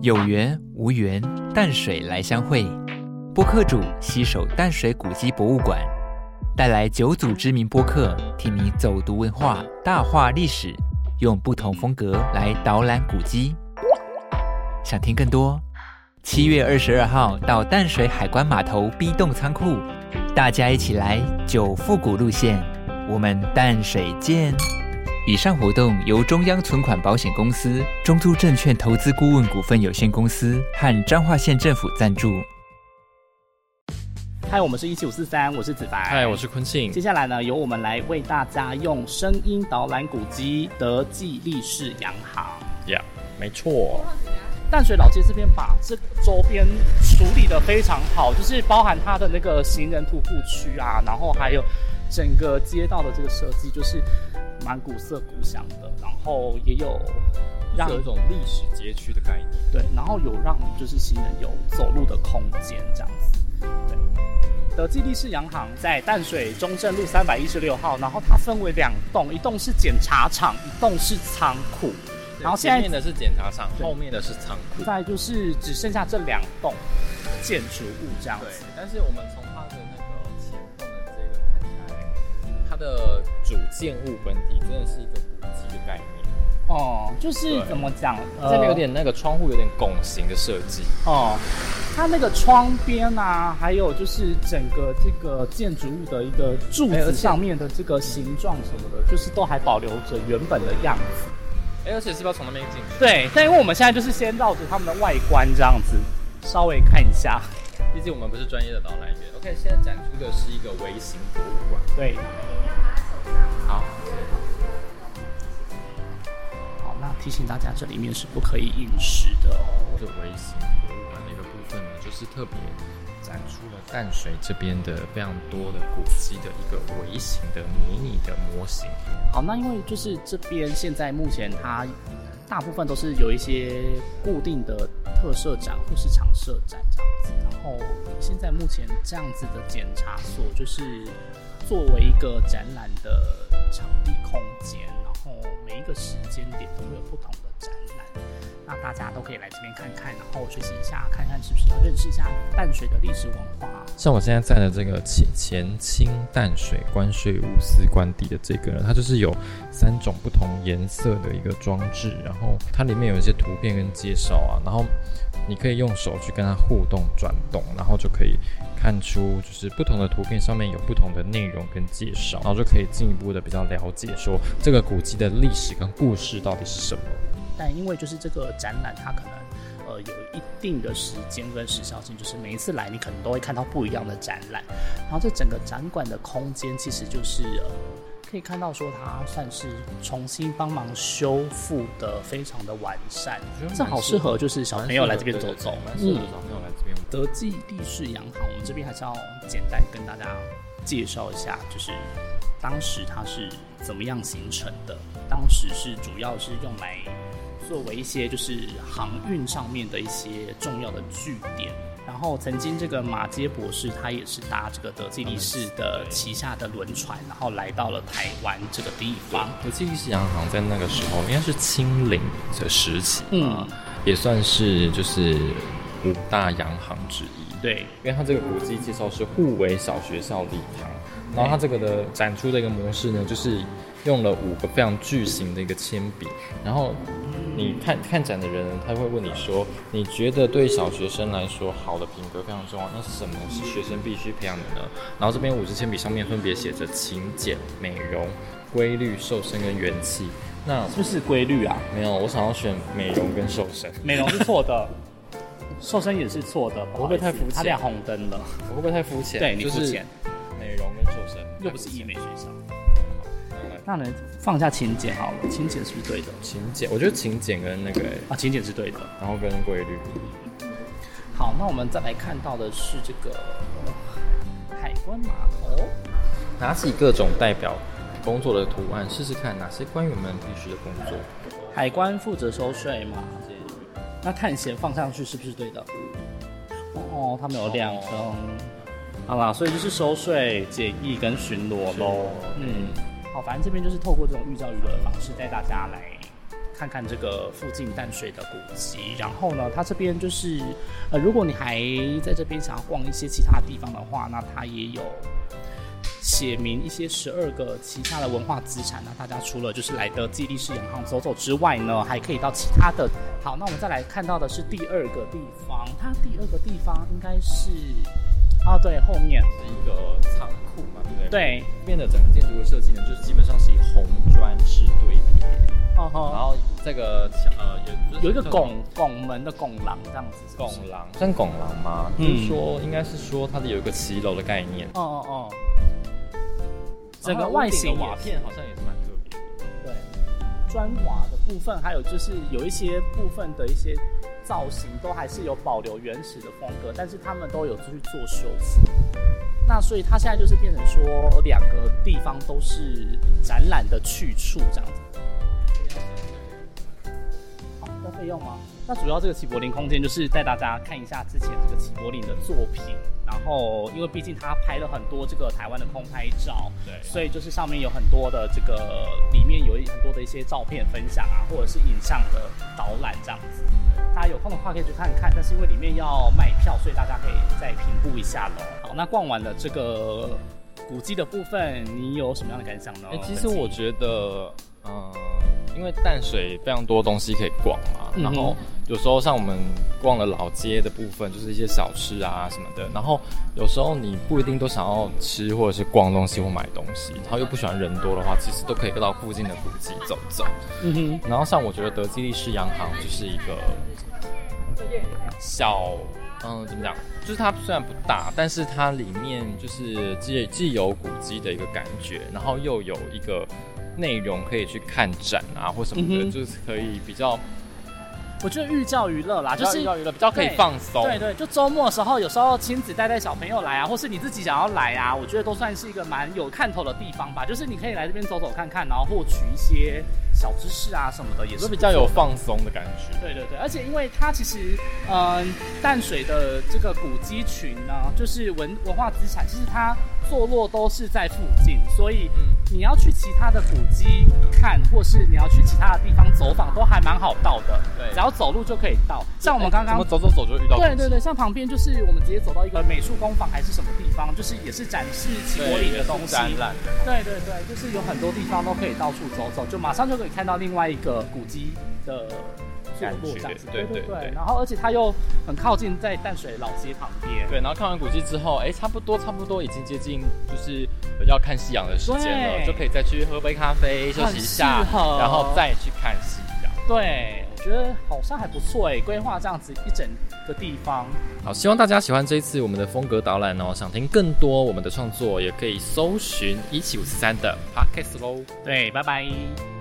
有缘无缘，淡水来相会。播客主携手淡水古迹博物馆，带来九组知名播客，替你走读文化、大话历史，用不同风格来导览古迹。想听更多？七月二十二号到淡水海关码头 B 栋仓库，大家一起来九复古路线，我们淡水见。以上活动由中央存款保险公司、中租证券投资顾问股份有限公司和彰化县政府赞助。嗨，我们是一七五四三，我是子凡。嗨，我是坤庆。接下来呢，由我们来为大家用声音导览古迹德记立式洋行。呀，没错。淡水老街这边把这周边处理的非常好，就是包含它的那个行人徒步区啊，然后还有整个街道的这个设计，就是蛮古色古香的，然后也有让有一种历史街区的概念。对，然后有让就是行人有走路的空间这样子。对，德记立式洋行在淡水中正路三百一十六号，然后它分为两栋，一栋是检查厂，一栋是仓库。然后前面的是检查厂，后面的是仓库。再就是只剩下这两栋建筑物这样子。对，但是我们从它的那的主建物本体真的是一个古迹的概念。哦，就是怎么讲？这边有点那个窗户有点拱形的设计。哦，它那个窗边啊，还有就是整个这个建筑物的一个柱子上面的这个形状什么的，就是都还保留着原本的样子。而且是不是要从那边进？对，但因为我们现在就是先绕着他们的外观这样子，稍微看一下。毕竟我们不是专业的导览员。OK，现在展出的是一个微型博物馆。对。好。好，那提醒大家，这里面是不可以饮食的哦。这微型博物馆的一个部分呢，就是特别。展出了淡水这边的非常多的古迹的一个微型的迷你的模型。好，那因为就是这边现在目前它大部分都是有一些固定的特设展或是常设展这样子，然后现在目前这样子的检查所就是作为一个展览的场地空间，然后每一个时间点都会有不同的展览。那大家都可以来这边看看，然后学习一下，看看是不是要认识一下淡水的历史文化。像我现在在的这个前前清淡水关税无私官邸的这个，它就是有三种不同颜色的一个装置，然后它里面有一些图片跟介绍啊，然后你可以用手去跟它互动转动，然后就可以看出就是不同的图片上面有不同的内容跟介绍，然后就可以进一步的比较了解说这个古迹的历史跟故事到底是什么。但因为就是这个展览，它可能呃有一定的时间跟时效性，就是每一次来你可能都会看到不一样的展览。然后这整个展馆的空间其实就是呃可以看到说它算是重新帮忙修复的非常的完善，这好适合就是小朋友来这边走走。嗯，小朋友来这边。德记地势洋行，我们这边还是要简单跟大家介绍一下，就是当时它是怎么样形成的。当时是主要是用来。作为一些就是航运上面的一些重要的据点，然后曾经这个马杰博士他也是搭这个德记利士的旗下的轮船，然后来到了台湾这个地方。德记利士洋行在那个时候应该是清领的时期，嗯，也算是就是五大洋行之一。对，因为它这个国际介绍是互为小学校礼堂，然后它这个的展出的一个模式呢，就是用了五个非常巨型的一个铅笔，然后。你看看展的人，他会问你说：“你觉得对小学生来说，好的品格非常重要，那是什么是学生必须培养的呢？”然后这边五支铅笔上面分别写着勤俭、美容、规律、瘦身跟元气。那是不是规律啊？没有，我想要选美容跟瘦身。美容是错的，瘦身也是错的。会不会太肤浅？他亮红灯了。我会不会太肤浅？对你肤浅。美容跟瘦身又不是医美学校。那能放下勤俭好了，勤俭是不是对的？勤俭，我觉得勤俭跟那个啊，勤俭是对的，然后跟规律。好，那我们再来看到的是这个海关码头，拿起各种代表工作的图案，试试看哪些官员们必须的工作。海关负责收税嘛，那探险放上去是不是对的？哦，他们有两层，好啦，所以就是收税、检疫跟巡逻喽。嗯。反正这边就是透过这种寓教于乐的方式带大家来看看这个附近淡水的古迹。然后呢，它这边就是呃，如果你还在这边想要逛一些其他地方的话，那它也有。写明一些十二个其他的文化资产，那大家除了就是来的基地式洋行走走之外呢，还可以到其他的。好，那我们再来看到的是第二个地方，它第二个地方应该是啊，对，后面。是一个仓库嘛，对不对？对，里面的整个建筑的设计呢，就是基本上是以红砖式堆叠，哦吼，然后这个墙呃有有一个拱拱门的拱廊这样子是不拱是，廊，算拱廊吗？嗯。就是说应该是说它的有一个骑楼的概念，哦哦哦，整个然后屋顶外形的瓦片好像也是蛮特别的。对，砖瓦的部分，还有就是有一些部分的一些造型，都还是有保留原始的风格，但是他们都有去做修复。那所以它现在就是变成说，两个地方都是展览的去处这样子。费用吗？那主要这个齐柏林空间就是带大家看一下之前这个齐柏林的作品，然后因为毕竟他拍了很多这个台湾的空拍照，对所以就是上面有很多的这个里面有很多的一些照片分享啊，或者是影像的导览这样子。大家有空的话可以去看看，但是因为里面要卖票，所以大家可以再评估一下喽。好，那逛完了这个古迹的部分，你有什么样的感想呢？哎、其实我觉得，嗯、因为淡水非常多东西可以逛嘛，嗯然后有时候像我们逛了老街的部分，就是一些小吃啊什么的，然后有时候你不一定都想要吃或者是逛东西或买东西，然后又不喜欢人多的话，其实都可以到附近的古迹走走。嗯哼，然后像我觉得德基利士洋行就是一个小，嗯，怎么讲？就是它虽然不大，但是它里面就是既既有古迹的一个感觉，然后又有一个内容可以去看展啊或什么的，嗯就是可以比较我觉得寓教于乐啦，就是寓教于乐，比较可以放松。对对，就周末的时候，有时候亲子带带小朋友来啊，或是你自己想要来啊，我觉得都算是一个蛮有看头的地方吧。就是你可以来这边走走看看，然后获取一些小知识啊什么的，也是比较有放松的感觉。对对对，而且因为它其实，嗯、淡水的这个古迹群呢，就是文文化资产，其实它坐落都是在附近，所以嗯你要去其他的古迹看，或是你要去其他的地方走访，都还蛮好到的。对只要走路就可以到。像我们刚刚怎么走走走就遇到对对对，像旁边就是我们直接走到一个美术工坊还是什么地方，就是也是展示齐柏林的东西。展览的。对对对，就是有很多地方都可以到处走走，就马上就可以看到另外一个古迹的感觉这样子。对对对对然后而且它又很靠近在淡水老街旁边。对，然后看完古迹之后，哎，差不多差不多已经接近就是要看夕阳的时间了，就可以再去喝杯咖啡休息一下然后再去看夕阳。对，我觉得好像还不错哎，规划这样子一整个地方。好，希望大家喜欢这一次我们的风格导览哦。想听更多我们的创作，也可以搜寻一七五四三的 podcast 喽。对，拜拜。